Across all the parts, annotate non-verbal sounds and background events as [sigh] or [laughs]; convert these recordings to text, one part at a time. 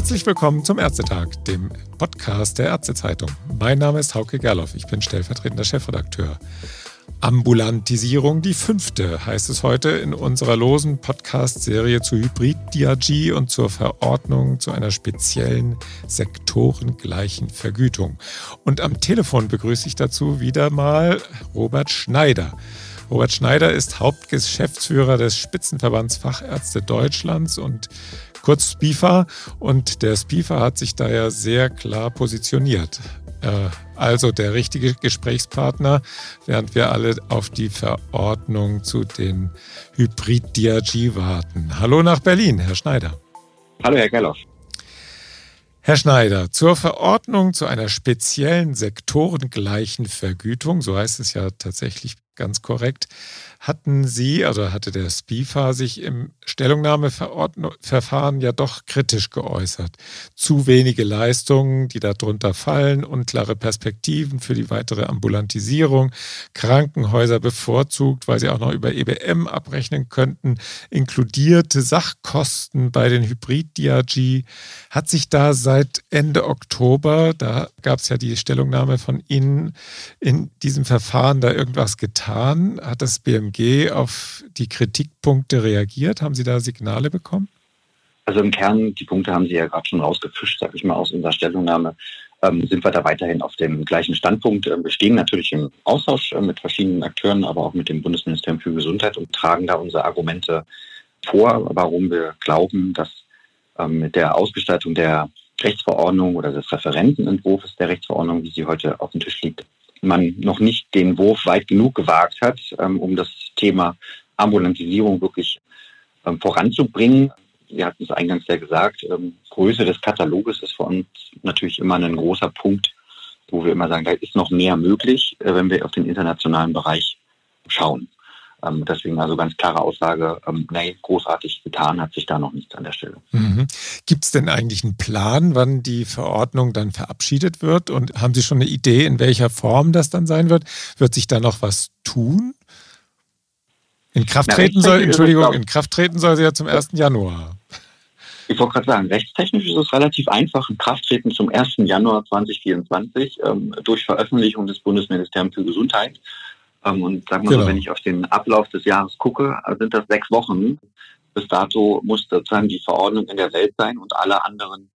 Herzlich willkommen zum Ärztetag, dem Podcast der Ärztezeitung. Mein Name ist Hauke Gerloff, ich bin stellvertretender Chefredakteur. Ambulantisierung, die fünfte, heißt es heute in unserer losen Podcast-Serie zu Hybrid-DRG und zur Verordnung zu einer speziellen sektorengleichen Vergütung. Und am Telefon begrüße ich dazu wieder mal Robert Schneider. Robert Schneider ist Hauptgeschäftsführer des Spitzenverbands Fachärzte Deutschlands und kurz SPIFA. Und der SPIFA hat sich da ja sehr klar positioniert. Äh, also der richtige Gesprächspartner, während wir alle auf die Verordnung zu den Hybrid-DRG warten. Hallo nach Berlin, Herr Schneider. Hallo, Herr Gerloff. Herr Schneider, zur Verordnung zu einer speziellen sektorengleichen Vergütung, so heißt es ja tatsächlich ganz korrekt, hatten Sie, also hatte der SPIFA sich im Stellungnahmeverfahren ja doch kritisch geäußert. Zu wenige Leistungen, die darunter fallen, unklare Perspektiven für die weitere Ambulantisierung, Krankenhäuser bevorzugt, weil sie auch noch über EBM abrechnen könnten, inkludierte Sachkosten bei den Hybrid-DRG. Hat sich da seit Ende Oktober, da gab es ja die Stellungnahme von Ihnen, in diesem Verfahren da irgendwas getan? Hat das BMG BMG auf die Kritikpunkte reagiert? Haben Sie da Signale bekommen? Also im Kern, die Punkte haben Sie ja gerade schon rausgefischt, sage ich mal, aus unserer Stellungnahme. Ähm, sind wir da weiterhin auf dem gleichen Standpunkt. Ähm, wir stehen natürlich im Austausch äh, mit verschiedenen Akteuren, aber auch mit dem Bundesministerium für Gesundheit und tragen da unsere Argumente vor, warum wir glauben, dass ähm, mit der Ausgestaltung der Rechtsverordnung oder des Referentenentwurfs der Rechtsverordnung, wie sie heute auf dem Tisch liegt, man noch nicht den Wurf weit genug gewagt hat, ähm, um das Thema Ambulantisierung wirklich ähm, voranzubringen. Sie hatten es eingangs ja gesagt, ähm, Größe des Kataloges ist für uns natürlich immer ein großer Punkt, wo wir immer sagen, da ist noch mehr möglich, äh, wenn wir auf den internationalen Bereich schauen. Ähm, deswegen also ganz klare Aussage, ähm, nee, großartig getan hat sich da noch nichts an der Stelle. Mhm. Gibt es denn eigentlich einen Plan, wann die Verordnung dann verabschiedet wird? Und haben Sie schon eine Idee, in welcher Form das dann sein wird? Wird sich da noch was tun? In Kraft treten soll, Entschuldigung, in Kraft treten soll sie ja zum 1. Januar. Ich wollte gerade sagen, rechtstechnisch ist es relativ einfach. In Kraft treten zum 1. Januar 2024 ähm, durch Veröffentlichung des Bundesministeriums für Gesundheit. Ähm, und sagen wir genau. so, wenn ich auf den Ablauf des Jahres gucke, sind das sechs Wochen. Bis dato muss sozusagen die Verordnung in der Welt sein und alle anderen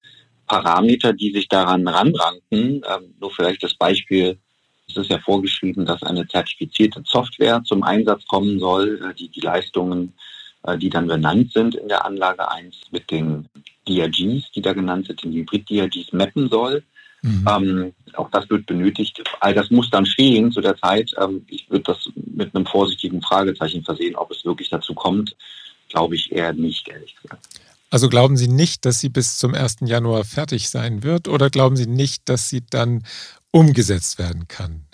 Parameter, die sich daran ranranken, ähm, nur vielleicht das Beispiel, es ist ja vorgeschrieben, dass eine zertifizierte Software zum Einsatz kommen soll, äh, die die Leistungen, äh, die dann benannt sind in der Anlage 1 mit den DRGs, die da genannt sind, den Hybrid-DRGs mappen soll. Mhm. Ähm, auch das wird benötigt. All das muss dann stehen zu der Zeit. Ähm, ich würde das mit einem vorsichtigen Fragezeichen versehen, ob es wirklich dazu kommt. Glaube ich eher nicht, ehrlich gesagt. Also glauben Sie nicht, dass sie bis zum 1. Januar fertig sein wird oder glauben Sie nicht, dass sie dann umgesetzt werden kann?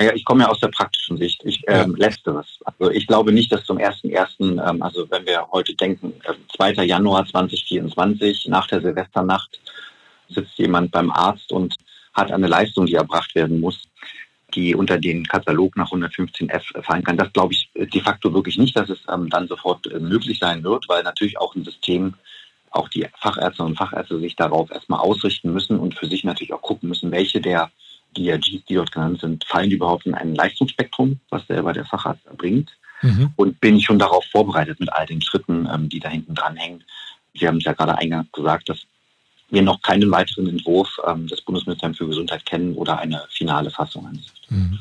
Naja, ich komme ja aus der praktischen Sicht. Ich ähm, ja. letzteres. Also ich glaube nicht, dass zum 1.1., ähm, also wenn wir heute denken, äh, 2. Januar 2024, nach der Silvesternacht, sitzt jemand beim Arzt und hat eine Leistung, die erbracht werden muss, die unter den Katalog nach 115f fallen kann. Das glaube ich de facto wirklich nicht, dass es ähm, dann sofort äh, möglich sein wird, weil natürlich auch ein System, auch die Fachärzte und Fachärzte sich darauf erstmal ausrichten müssen und für sich natürlich auch gucken müssen, welche der DRGs, die dort genannt sind, fallen überhaupt in ein Leistungsspektrum, was selber der Facharzt erbringt. Mhm. Und bin ich schon darauf vorbereitet mit all den Schritten, ähm, die da hinten dran hängen. Sie haben es ja gerade eingangs gesagt, dass wir noch keinen weiteren Entwurf ähm, des Bundesministeriums für Gesundheit kennen oder eine finale Fassung Mhm.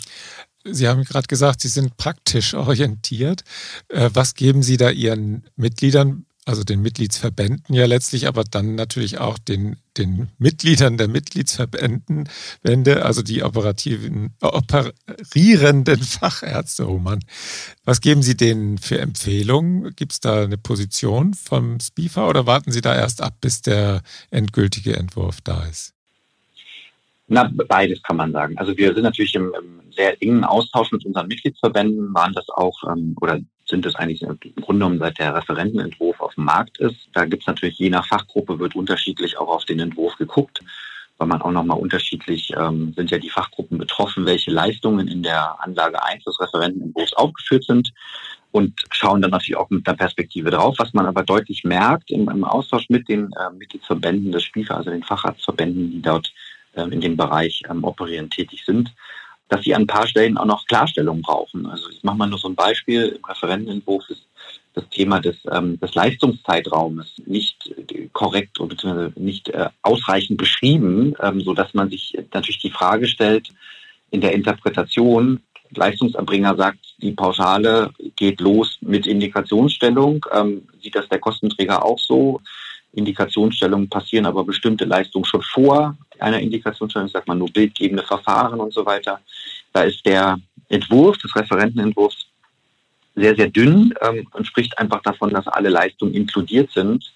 Sie haben gerade gesagt, Sie sind praktisch [laughs] orientiert. Äh, was geben Sie da Ihren Mitgliedern also den Mitgliedsverbänden ja letztlich, aber dann natürlich auch den, den Mitgliedern der Mitgliedsverbänden, Wende, also die operativen, operierenden [laughs] Fachärzte, oh Mann. Was geben Sie denen für Empfehlungen? Gibt es da eine Position vom SPIFA oder warten Sie da erst ab, bis der endgültige Entwurf da ist? Na, beides kann man sagen. Also wir sind natürlich im, im sehr engen Austausch mit unseren Mitgliedsverbänden, waren das auch ähm, oder sind es eigentlich im Grunde genommen seit der Referentenentwurf auf dem Markt ist. Da gibt es natürlich je nach Fachgruppe wird unterschiedlich auch auf den Entwurf geguckt, weil man auch nochmal unterschiedlich ähm, sind ja die Fachgruppen betroffen, welche Leistungen in der Anlage 1 des Referentenentwurfs aufgeführt sind. und schauen dann natürlich auch mit einer Perspektive drauf. Was man aber deutlich merkt im, im Austausch mit den äh, Mitgliedsverbänden des SPIFA, also den Facharztverbänden, die dort äh, in dem Bereich ähm, operieren tätig sind, dass sie an ein paar Stellen auch noch Klarstellung brauchen. Also ich mache mal nur so ein Beispiel. Im Referentenentwurf ist das Thema des, ähm, des Leistungszeitraumes nicht äh, korrekt oder nicht äh, ausreichend beschrieben, ähm, so dass man sich natürlich die Frage stellt in der Interpretation, Leistungserbringer sagt, die Pauschale geht los mit Indikationsstellung. Ähm, sieht das der Kostenträger auch so? Indikationsstellungen passieren aber bestimmte Leistungen schon vor einer Indikationsstellung, sagt man nur bildgebende Verfahren und so weiter. Da ist der Entwurf des Referentenentwurfs sehr, sehr dünn ähm, und spricht einfach davon, dass alle Leistungen inkludiert sind.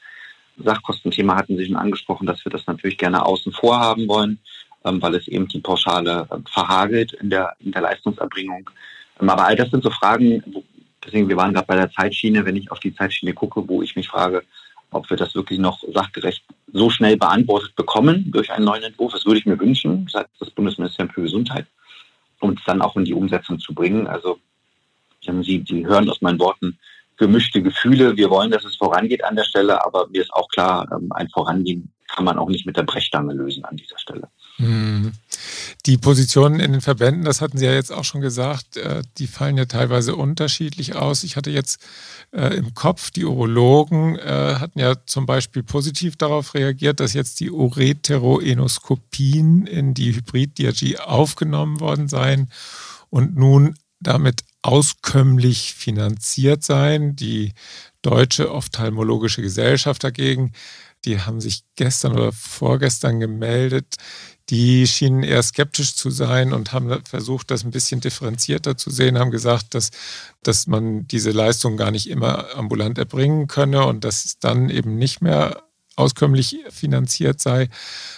Sachkostenthema hatten Sie schon angesprochen, dass wir das natürlich gerne außen vor haben wollen, ähm, weil es eben die Pauschale äh, verhagelt in der, in der Leistungserbringung. Ähm, aber all das sind so Fragen, wo, deswegen, wir waren gerade bei der Zeitschiene, wenn ich auf die Zeitschiene gucke, wo ich mich frage, ob wir das wirklich noch sachgerecht so schnell beantwortet bekommen durch einen neuen Entwurf. Das würde ich mir wünschen, sagt das Bundesministerium für Gesundheit, um es dann auch in die Umsetzung zu bringen. Also Sie, Sie hören aus meinen Worten gemischte Gefühle. Wir wollen, dass es vorangeht an der Stelle, aber mir ist auch klar, ähm, ein Vorangehen kann man auch nicht mit der Brechstange lösen an dieser Stelle. Hm. Die Positionen in den Verbänden, das hatten Sie ja jetzt auch schon gesagt, äh, die fallen ja teilweise unterschiedlich aus. Ich hatte jetzt äh, im Kopf, die Urologen äh, hatten ja zum Beispiel positiv darauf reagiert, dass jetzt die Ureteroenoskopien in die Hybrid-DRG aufgenommen worden seien und nun damit auskömmlich finanziert seien. Die Deutsche Ophthalmologische Gesellschaft dagegen, die haben sich gestern oder vorgestern gemeldet, die schienen eher skeptisch zu sein und haben versucht, das ein bisschen differenzierter zu sehen, haben gesagt, dass, dass man diese Leistung gar nicht immer ambulant erbringen könne und dass es dann eben nicht mehr auskömmlich finanziert sei,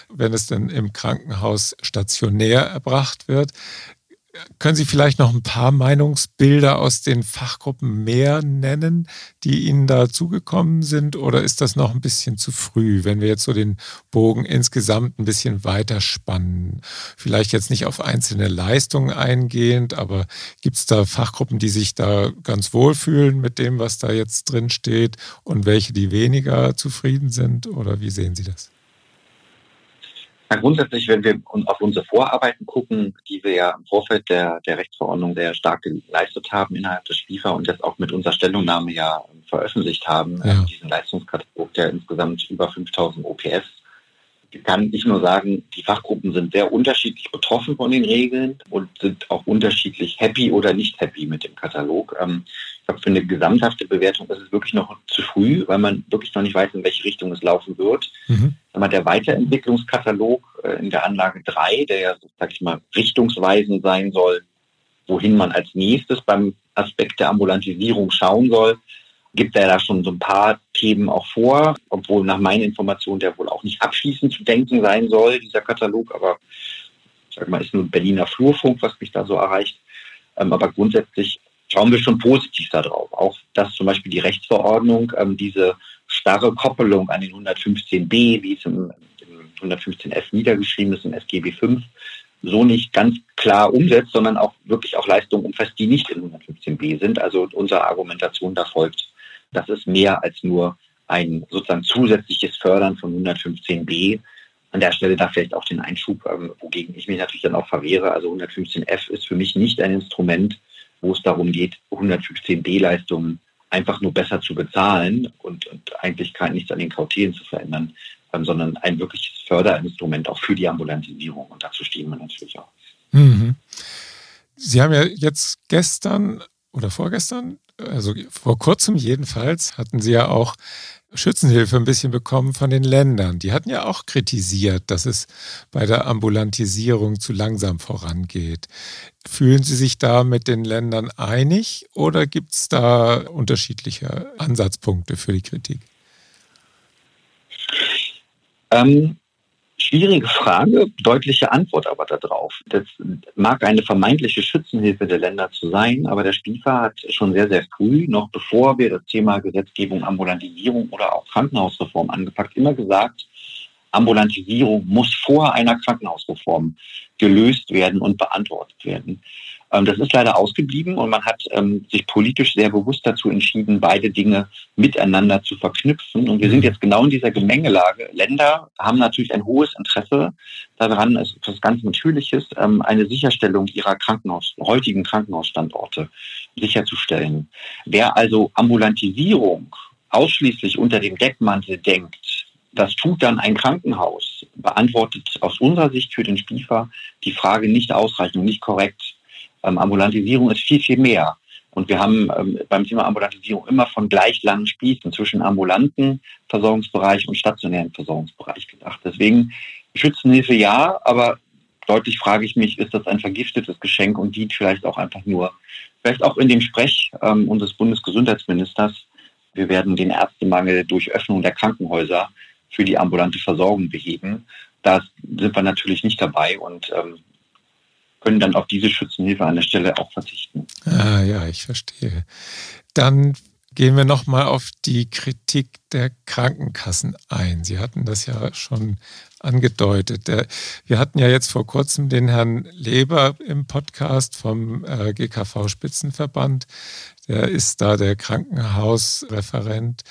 wenn es dann im Krankenhaus stationär erbracht wird. Können Sie vielleicht noch ein paar Meinungsbilder aus den Fachgruppen mehr nennen, die Ihnen da zugekommen sind? Oder ist das noch ein bisschen zu früh, wenn wir jetzt so den Bogen insgesamt ein bisschen weiter spannen? Vielleicht jetzt nicht auf einzelne Leistungen eingehend, aber gibt es da Fachgruppen, die sich da ganz wohl fühlen mit dem, was da jetzt drin steht und welche, die weniger zufrieden sind? Oder wie sehen Sie das? Na, grundsätzlich, wenn wir auf unsere Vorarbeiten gucken, die wir ja im Vorfeld der, der Rechtsverordnung sehr stark geleistet haben innerhalb des SPIFA und jetzt auch mit unserer Stellungnahme ja veröffentlicht haben, ja. Also diesen Leistungskatalog, der insgesamt über 5000 OPS kann ich nur sagen, die Fachgruppen sind sehr unterschiedlich betroffen von den Regeln und sind auch unterschiedlich happy oder nicht happy mit dem Katalog. Ich glaube, für eine gesamthafte Bewertung ist es wirklich noch zu früh, weil man wirklich noch nicht weiß, in welche Richtung es laufen wird. Mhm. Der Weiterentwicklungskatalog äh, in der Anlage 3, der ja, sag ich mal, richtungsweisend sein soll, wohin man als nächstes beim Aspekt der Ambulantisierung schauen soll, gibt er da schon so ein paar Themen auch vor, obwohl nach meinen Informationen der wohl auch nicht abschließend zu denken sein soll, dieser Katalog, aber ich sag mal, ist nur Berliner Flurfunk, was mich da so erreicht. Ähm, aber grundsätzlich schauen wir schon positiv darauf. Auch dass zum Beispiel die Rechtsverordnung ähm, diese starre Koppelung an den 115b, wie es im, im 115f niedergeschrieben ist, im SGB 5, so nicht ganz klar umsetzt, sondern auch wirklich auch Leistungen umfasst, die nicht in 115b sind. Also unsere Argumentation da folgt das ist mehr als nur ein sozusagen zusätzliches Fördern von 115b. An der Stelle da vielleicht auch den Einschub, ähm, wogegen ich mich natürlich dann auch verwehre. Also 115f ist für mich nicht ein Instrument, wo es darum geht, 115b-Leistungen einfach nur besser zu bezahlen und, und eigentlich kein nichts an den Kautelen zu verändern, ähm, sondern ein wirkliches Förderinstrument auch für die Ambulantisierung. Und dazu stehen wir natürlich auch. Mhm. Sie haben ja jetzt gestern oder vorgestern also vor kurzem jedenfalls, hatten Sie ja auch Schützenhilfe ein bisschen bekommen von den Ländern. Die hatten ja auch kritisiert, dass es bei der Ambulantisierung zu langsam vorangeht. Fühlen Sie sich da mit den Ländern einig oder gibt es da unterschiedliche Ansatzpunkte für die Kritik? Ähm, Schwierige Frage, deutliche Antwort aber darauf. Das mag eine vermeintliche Schützenhilfe der Länder zu sein, aber der SPIFA hat schon sehr, sehr früh, noch bevor wir das Thema Gesetzgebung, Ambulantisierung oder auch Krankenhausreform angepackt, immer gesagt, Ambulantisierung muss vor einer Krankenhausreform gelöst werden und beantwortet werden. Ähm, das ist leider ausgeblieben und man hat ähm, sich politisch sehr bewusst dazu entschieden, beide Dinge miteinander zu verknüpfen. Und wir sind mhm. jetzt genau in dieser Gemengelage. Länder haben natürlich ein hohes Interesse daran, es ist etwas ganz Natürliches, ähm, eine Sicherstellung ihrer Krankenhaus, heutigen Krankenhausstandorte sicherzustellen. Wer also Ambulantisierung ausschließlich unter dem Deckmantel denkt, das tut dann ein Krankenhaus, beantwortet aus unserer Sicht für den Spiefer die Frage nicht ausreichend und nicht korrekt. Ähm, Ambulantisierung ist viel, viel mehr. Und wir haben ähm, beim Thema Ambulantisierung immer von gleich langen Spießen zwischen ambulanten Versorgungsbereich und stationären Versorgungsbereich gedacht. Deswegen Schützenhilfe ja, aber deutlich frage ich mich, ist das ein vergiftetes Geschenk und dient vielleicht auch einfach nur, vielleicht auch in dem Sprech ähm, unseres Bundesgesundheitsministers, wir werden den Ärztemangel durch Öffnung der Krankenhäuser für die ambulante Versorgung beheben. Da sind wir natürlich nicht dabei und ähm, können dann auf diese Schützenhilfe an der Stelle auch verzichten. Ah, ja, ich verstehe. Dann gehen wir nochmal auf die Kritik der Krankenkassen ein. Sie hatten das ja schon angedeutet. Wir hatten ja jetzt vor kurzem den Herrn Leber im Podcast vom äh, GKV Spitzenverband. Der ist da der Krankenhausreferent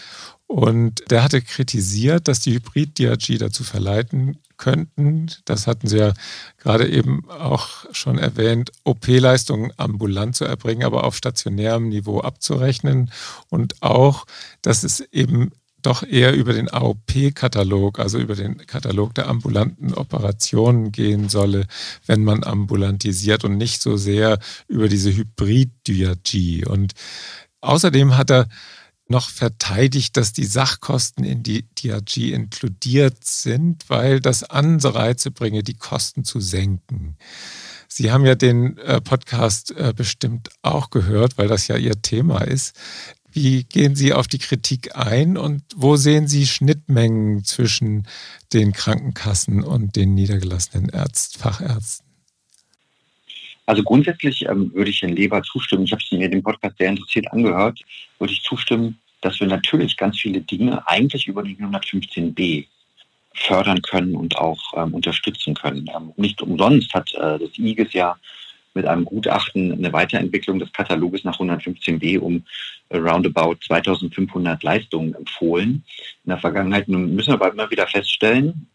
und der hatte kritisiert, dass die Hybrid-DRG dazu verleiten könnten, das hatten Sie ja gerade eben auch schon erwähnt, OP-Leistungen ambulant zu erbringen, aber auf stationärem Niveau abzurechnen und auch, dass es eben doch eher über den AOP-Katalog, also über den Katalog der ambulanten Operationen gehen solle, wenn man ambulantisiert und nicht so sehr über diese Hybrid-DRG. Und außerdem hat er noch verteidigt, dass die Sachkosten in die DRG inkludiert sind, weil das Anreize bringe, die Kosten zu senken. Sie haben ja den äh, Podcast äh, bestimmt auch gehört, weil das ja Ihr Thema ist. Wie gehen Sie auf die Kritik ein und wo sehen Sie Schnittmengen zwischen den Krankenkassen und den niedergelassenen Ärzt, Fachärzten? Also grundsätzlich ähm, würde ich Herrn Leber zustimmen. Ich habe es mir den Podcast sehr interessiert angehört. Würde ich zustimmen, dass wir natürlich ganz viele Dinge eigentlich über die 115b fördern können und auch ähm, unterstützen können. Ähm, nicht umsonst hat äh, das IGES ja mit einem Gutachten eine Weiterentwicklung des Kataloges nach 115b um roundabout 2500 Leistungen empfohlen. In der Vergangenheit Nun müssen wir aber immer wieder feststellen,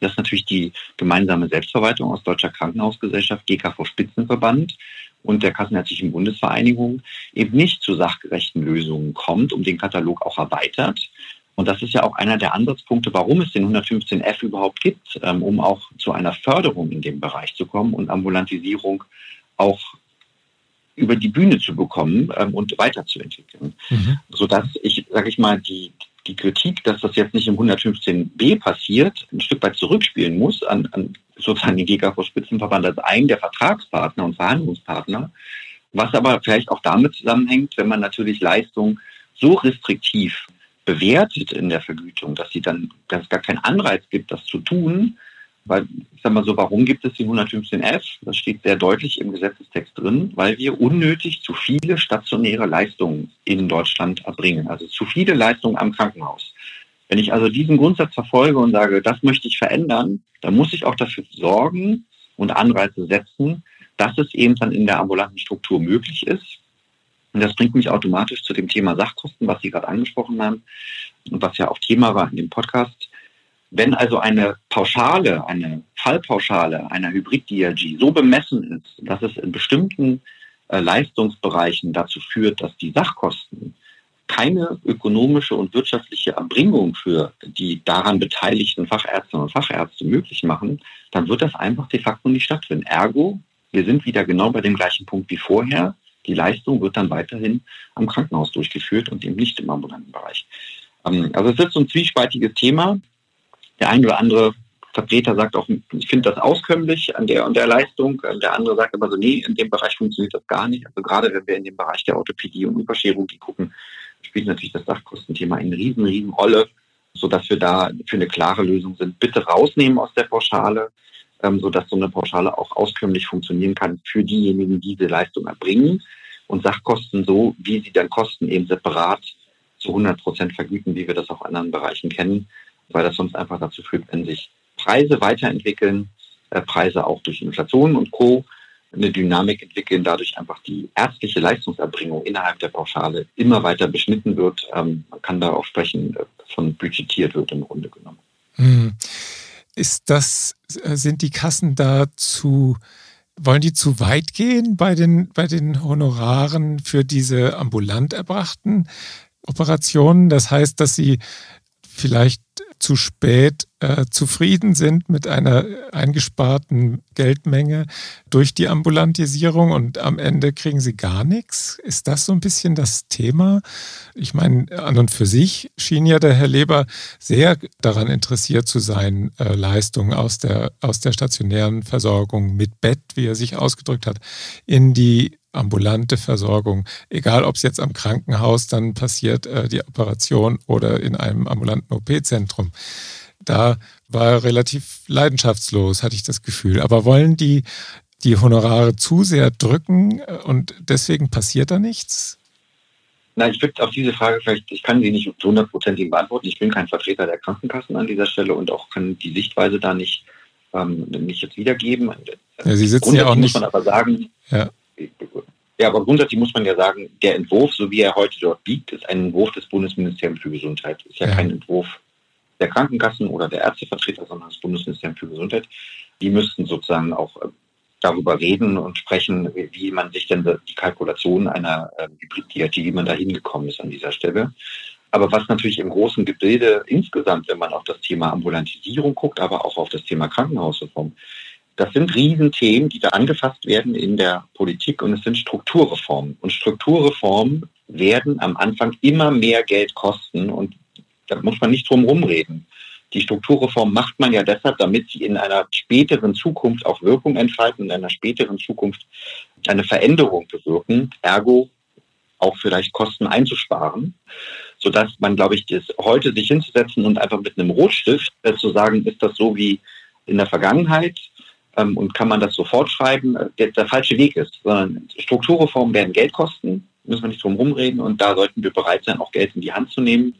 das ist natürlich die gemeinsame Selbstverwaltung aus Deutscher Krankenhausgesellschaft, GKV Spitzenverband und der Kassenärztlichen Bundesvereinigung eben nicht zu sachgerechten Lösungen kommt, um den Katalog auch erweitert. Und das ist ja auch einer der Ansatzpunkte, warum es den 115f überhaupt gibt, ähm, um auch zu einer Förderung in dem Bereich zu kommen und Ambulantisierung auch über die Bühne zu bekommen ähm, und weiterzuentwickeln. Mhm. Sodass ich, sage ich mal, die, die Kritik, dass das jetzt nicht im 115b passiert, ein Stück weit zurückspielen muss an, an sozusagen den GKV-Spitzenverband als einen der Vertragspartner und Verhandlungspartner, was aber vielleicht auch damit zusammenhängt, wenn man natürlich Leistung so restriktiv bewertet in der Vergütung, dass sie dann, dass es gar keinen Anreiz gibt, das zu tun, weil, ich sag mal so, warum gibt es die 115f? Das steht sehr deutlich im Gesetzestext drin, weil wir unnötig zu viele stationäre Leistungen in Deutschland erbringen. Also zu viele Leistungen am Krankenhaus. Wenn ich also diesen Grundsatz verfolge und sage, das möchte ich verändern, dann muss ich auch dafür sorgen und Anreize setzen, dass es eben dann in der ambulanten Struktur möglich ist. Und das bringt mich automatisch zu dem Thema Sachkosten, was Sie gerade angesprochen haben und was ja auch Thema war in dem Podcast. Wenn also eine Pauschale, eine Fallpauschale einer Hybrid-DRG so bemessen ist, dass es in bestimmten äh, Leistungsbereichen dazu führt, dass die Sachkosten keine ökonomische und wirtschaftliche Erbringung für die daran beteiligten Fachärztinnen und Fachärzte möglich machen, dann wird das einfach de facto nicht stattfinden. Ergo, wir sind wieder genau bei dem gleichen Punkt wie vorher. Die Leistung wird dann weiterhin am Krankenhaus durchgeführt und eben nicht im ambulanten Bereich. Ähm, also es ist so ein zwiespaltiges Thema. Der ein oder andere Vertreter sagt auch, ich finde das auskömmlich an der und der Leistung. Der andere sagt aber so, nee, in dem Bereich funktioniert das gar nicht. Also gerade wenn wir in dem Bereich der Orthopädie und Überchirurgie gucken, spielt natürlich das Sachkostenthema eine riesen, riesen Rolle, sodass wir da für eine klare Lösung sind. Bitte rausnehmen aus der Pauschale, ähm, sodass so eine Pauschale auch auskömmlich funktionieren kann für diejenigen, die diese Leistung erbringen und Sachkosten so, wie sie dann kosten, eben separat zu 100 Prozent vergüten, wie wir das auch in anderen Bereichen kennen weil das sonst einfach dazu führt, wenn sich Preise weiterentwickeln, äh, Preise auch durch Inflation und Co. eine Dynamik entwickeln, dadurch einfach die ärztliche Leistungserbringung innerhalb der Pauschale immer weiter beschnitten wird. Ähm, man kann da auch sprechen, äh, von budgetiert wird im Grunde genommen. Hm. Ist das, äh, sind die Kassen da zu, wollen die zu weit gehen bei den, bei den Honoraren für diese ambulant erbrachten Operationen? Das heißt, dass sie vielleicht zu spät äh, zufrieden sind mit einer eingesparten Geldmenge durch die Ambulantisierung und am Ende kriegen sie gar nichts? Ist das so ein bisschen das Thema? Ich meine, an und für sich schien ja der Herr Leber sehr daran interessiert zu sein, äh, Leistungen aus der, aus der stationären Versorgung mit Bett, wie er sich ausgedrückt hat, in die ambulante Versorgung, egal ob es jetzt am Krankenhaus dann passiert, äh, die Operation oder in einem ambulanten OP-Zentrum. Da war relativ leidenschaftslos, hatte ich das Gefühl. Aber wollen die die Honorare zu sehr drücken äh, und deswegen passiert da nichts? Na, ich würde auf diese Frage vielleicht, ich kann sie nicht zu hundertprozentig beantworten. Ich bin kein Vertreter der Krankenkassen an dieser Stelle und auch kann die Sichtweise da nicht, ähm, nicht jetzt wiedergeben. Ja, Sie sitzen ja auch nicht. Muss man aber sagen, ja. Ja, aber grundsätzlich muss man ja sagen, der Entwurf, so wie er heute dort liegt, ist ein Entwurf des Bundesministeriums für Gesundheit. Ist ja, ja. kein Entwurf der Krankenkassen oder der Ärztevertreter, sondern das Bundesministerium für Gesundheit. Die müssten sozusagen auch äh, darüber reden und sprechen, wie man sich denn die Kalkulation einer äh, Hybrid-Diätie, wie man da hingekommen ist an dieser Stelle. Aber was natürlich im großen Gebilde insgesamt, wenn man auf das Thema Ambulantisierung guckt, aber auch auf das Thema Krankenhausreform, das sind Riesenthemen, die da angefasst werden in der Politik und es sind Strukturreformen. Und Strukturreformen werden am Anfang immer mehr Geld kosten und da muss man nicht drum rumreden. Die Strukturreform macht man ja deshalb, damit sie in einer späteren Zukunft auch Wirkung entfalten, in einer späteren Zukunft eine Veränderung bewirken, ergo auch vielleicht Kosten einzusparen, sodass man, glaube ich, das heute sich hinzusetzen und einfach mit einem Rotstift äh, zu sagen, ist das so wie in der Vergangenheit, ähm, und kann man das sofort schreiben, äh, der, der falsche Weg ist. Sondern Strukturreformen werden Geld kosten, müssen wir nicht drum rumreden und da sollten wir bereit sein, auch Geld in die Hand zu nehmen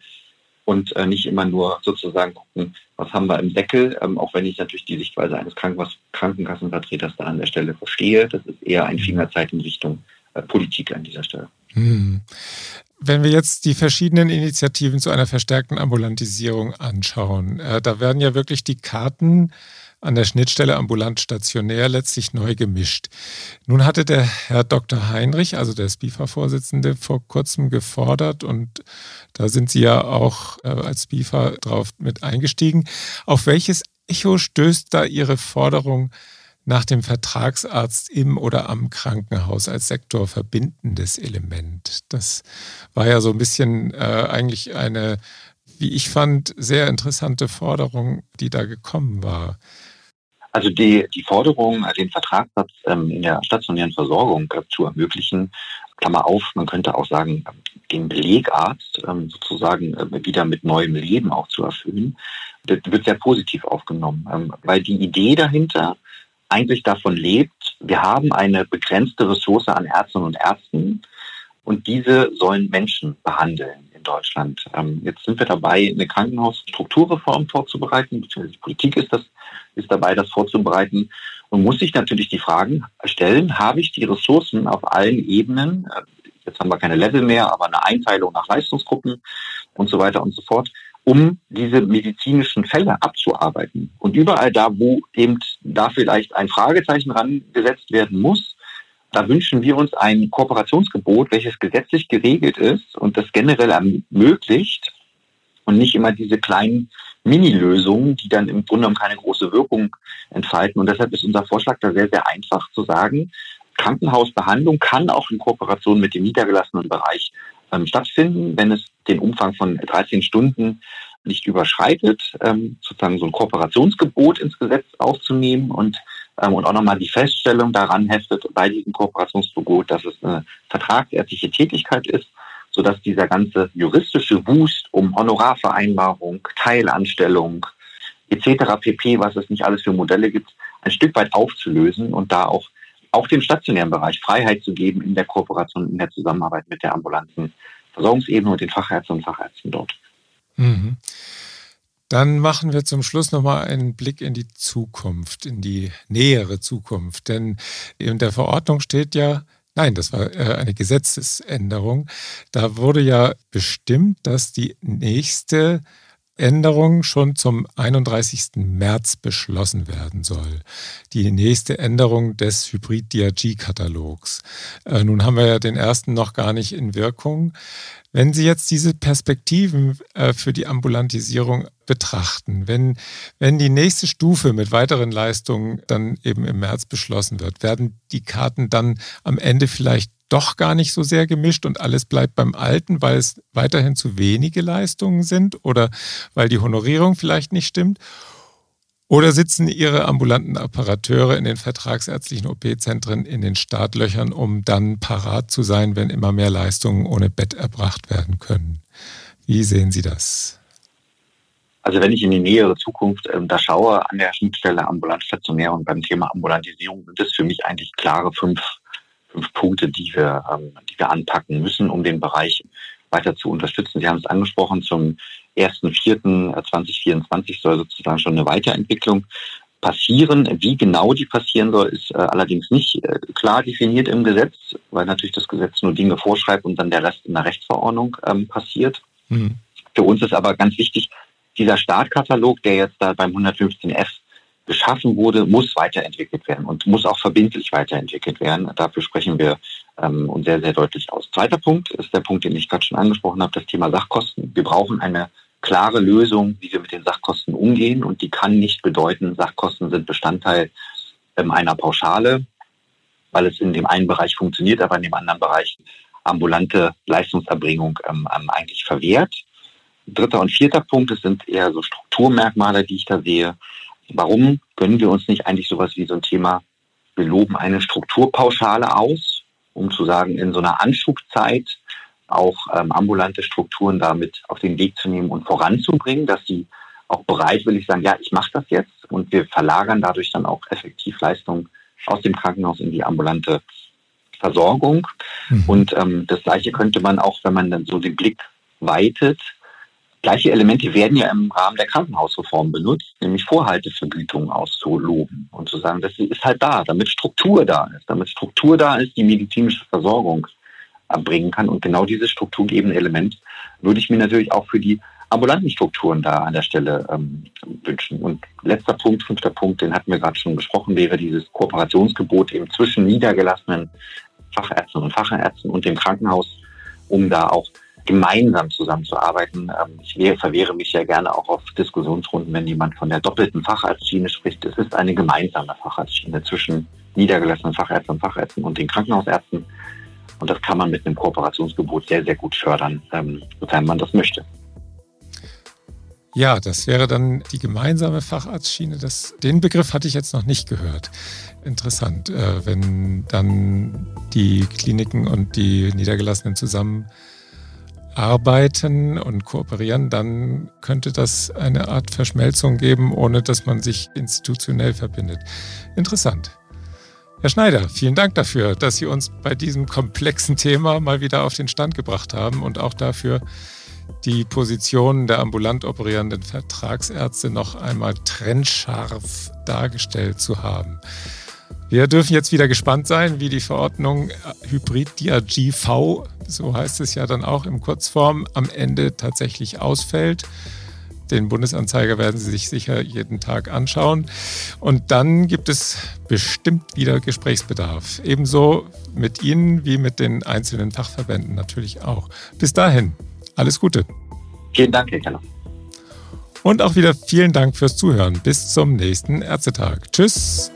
und äh, nicht immer nur sozusagen gucken, was haben wir im Deckel, ähm, auch wenn ich natürlich die Sichtweise eines Kranken Krankenkassenvertreters da an der Stelle verstehe. Das ist eher ein Fingerzeit in Richtung äh, Politik an dieser Stelle. Hm. Wenn wir jetzt die verschiedenen Initiativen zu einer verstärkten Ambulantisierung anschauen, äh, da werden ja wirklich die Karten an der Schnittstelle ambulant stationär letztlich neu gemischt. Nun hatte der Herr Dr. Heinrich, also der SPIFA-Vorsitzende, vor kurzem gefordert und da sind Sie ja auch äh, als SPIFA drauf mit eingestiegen. Auf welches Echo stößt da Ihre Forderung nach dem Vertragsarzt im oder am Krankenhaus als sektorverbindendes Element? Das war ja so ein bisschen äh, eigentlich eine wie ich fand, sehr interessante Forderung, die da gekommen war. Also die, die Forderung, den Vertragssatz ähm, in der stationären Versorgung äh, zu ermöglichen, Klammer auf, man könnte auch sagen, den Belegarzt ähm, sozusagen äh, wieder mit neuem Leben auch zu erfüllen, das wird sehr positiv aufgenommen, ähm, weil die Idee dahinter eigentlich davon lebt, wir haben eine begrenzte Ressource an Ärztinnen und Ärzten und diese sollen Menschen behandeln Deutschland. Ähm, jetzt sind wir dabei, eine Krankenhausstrukturreform vorzubereiten, beziehungsweise die Politik ist das, ist dabei, das vorzubereiten und muss sich natürlich die Fragen stellen, habe ich die Ressourcen auf allen Ebenen, äh, jetzt haben wir keine Level mehr, aber eine Einteilung nach Leistungsgruppen und so weiter und so fort, um diese medizinischen Fälle abzuarbeiten. Und überall da, wo eben da vielleicht ein Fragezeichen rangesetzt werden muss, da wünschen wir uns ein Kooperationsgebot, welches gesetzlich geregelt ist und das generell ermöglicht und nicht immer diese kleinen Mini-Lösungen, die dann im Grunde genommen keine große Wirkung entfalten. Und deshalb ist unser Vorschlag da sehr, sehr einfach zu sagen, Krankenhausbehandlung kann auch in Kooperation mit dem niedergelassenen Bereich ähm, stattfinden, wenn es den Umfang von 13 Stunden nicht überschreitet, ähm, sozusagen so ein Kooperationsgebot ins Gesetz aufzunehmen und ähm, und auch nochmal die Feststellung daran heftet bei diesem Kooperationsverbot, dass es eine vertragsärztliche Tätigkeit ist, sodass dieser ganze juristische Wust um Honorarvereinbarung, Teilanstellung etc. pp., was es nicht alles für Modelle gibt, ein Stück weit aufzulösen und da auch auch dem stationären Bereich Freiheit zu geben in der Kooperation, in der Zusammenarbeit mit der ambulanten Versorgungsebene und den Fachärzten und Fachärzten dort. Mhm. Dann machen wir zum Schluss nochmal einen Blick in die Zukunft, in die nähere Zukunft. Denn in der Verordnung steht ja, nein, das war äh, eine Gesetzesänderung. Da wurde ja bestimmt, dass die nächste Änderung schon zum 31. März beschlossen werden soll. Die nächste Änderung des Hybrid-DRG-Katalogs. Äh, nun haben wir ja den ersten noch gar nicht in Wirkung. Wenn Sie jetzt diese Perspektiven äh, für die Ambulantisierung betrachten, wenn, wenn die nächste Stufe mit weiteren Leistungen dann eben im März beschlossen wird, werden die Karten dann am Ende vielleicht doch gar nicht so sehr gemischt und alles bleibt beim Alten, weil es weiterhin zu wenige Leistungen sind oder weil die Honorierung vielleicht nicht stimmt? Oder sitzen Ihre ambulanten Apparateure in den vertragsärztlichen OP-Zentren in den Startlöchern, um dann parat zu sein, wenn immer mehr Leistungen ohne Bett erbracht werden können? Wie sehen Sie das? Also wenn ich in die nähere Zukunft ähm, da schaue, an der Schnittstelle ambulant stationär und beim Thema Ambulantisierung sind es für mich eigentlich klare fünf fünf Punkte, die wir, ähm, die wir anpacken müssen, um den Bereich weiter zu unterstützen. Sie haben es angesprochen, zum 1.4.2024 soll sozusagen schon eine Weiterentwicklung passieren. Wie genau die passieren soll, ist äh, allerdings nicht äh, klar definiert im Gesetz, weil natürlich das Gesetz nur Dinge vorschreibt und dann der Rest in der Rechtsverordnung ähm, passiert. Mhm. Für uns ist aber ganz wichtig, dieser Startkatalog, der jetzt da beim 115f geschaffen wurde, muss weiterentwickelt werden und muss auch verbindlich weiterentwickelt werden. Dafür sprechen wir ähm, uns sehr, sehr deutlich aus. Zweiter Punkt ist der Punkt, den ich gerade schon angesprochen habe, das Thema Sachkosten. Wir brauchen eine klare Lösung, wie wir mit den Sachkosten umgehen und die kann nicht bedeuten, Sachkosten sind Bestandteil ähm, einer Pauschale, weil es in dem einen Bereich funktioniert, aber in dem anderen Bereich ambulante Leistungserbringung ähm, ähm eigentlich verwehrt. Dritter und vierter Punkt, es sind eher so Strukturmerkmale, die ich da sehe. Warum gönnen wir uns nicht eigentlich sowas wie so ein Thema, wir loben eine Strukturpauschale aus, um zu sagen, in so einer Anschubzeit auch ähm, ambulante Strukturen damit auf den Weg zu nehmen und voranzubringen, dass sie auch bereitwillig sagen, ja, ich mache das jetzt und wir verlagern dadurch dann auch effektiv Leistungen aus dem Krankenhaus in die ambulante Versorgung. Mhm. Und ähm, das Gleiche könnte man auch, wenn man dann so den Blick weitet, Gleiche Elemente werden ja im Rahmen der Krankenhausreform benutzt, nämlich Vorhaltevergütung auszuloben und zu sagen, das ist halt da, damit Struktur da ist, damit Struktur da ist, die medizinische Versorgung erbringen kann. Und genau dieses strukturgebende Element würde ich mir natürlich auch für die ambulanten Strukturen da an der Stelle ähm, wünschen. Und letzter Punkt, fünfter Punkt, den hatten wir gerade schon besprochen, wäre dieses Kooperationsgebot eben zwischen niedergelassenen Fachärzten und Fachärzten und dem Krankenhaus, um da auch gemeinsam zusammenzuarbeiten. Ähm, ich verwehre mich ja gerne auch auf Diskussionsrunden, wenn jemand von der doppelten Facharztschiene spricht. Es ist eine gemeinsame Facharztschiene zwischen niedergelassenen Fachärzten und Fachärzten und den Krankenhausärzten. Und das kann man mit einem Kooperationsgebot sehr, sehr gut fördern, ähm, sofern man das möchte. Ja, das wäre dann die gemeinsame Facharztschiene. Das, den Begriff hatte ich jetzt noch nicht gehört. Interessant, äh, wenn dann die Kliniken und die Niedergelassenen zusammen arbeiten und kooperieren, dann könnte das eine Art Verschmelzung geben, ohne dass man sich institutionell verbindet. Interessant. Herr Schneider, vielen Dank dafür, dass Sie uns bei diesem komplexen Thema mal wieder auf den Stand gebracht haben und auch dafür, die Positionen der ambulant operierenden Vertragsärzte noch einmal trennscharf dargestellt zu haben. Wir dürfen jetzt wieder gespannt sein, wie die Verordnung Hybrid DRG-V, so heißt es ja dann auch im Kurzform, am Ende tatsächlich ausfällt. Den Bundesanzeiger werden Sie sich sicher jeden Tag anschauen. Und dann gibt es bestimmt wieder Gesprächsbedarf. Ebenso mit Ihnen wie mit den einzelnen Fachverbänden natürlich auch. Bis dahin, alles Gute. Vielen Dank, Herr Keller. Und auch wieder vielen Dank fürs Zuhören. Bis zum nächsten Ärztetag. Tschüss.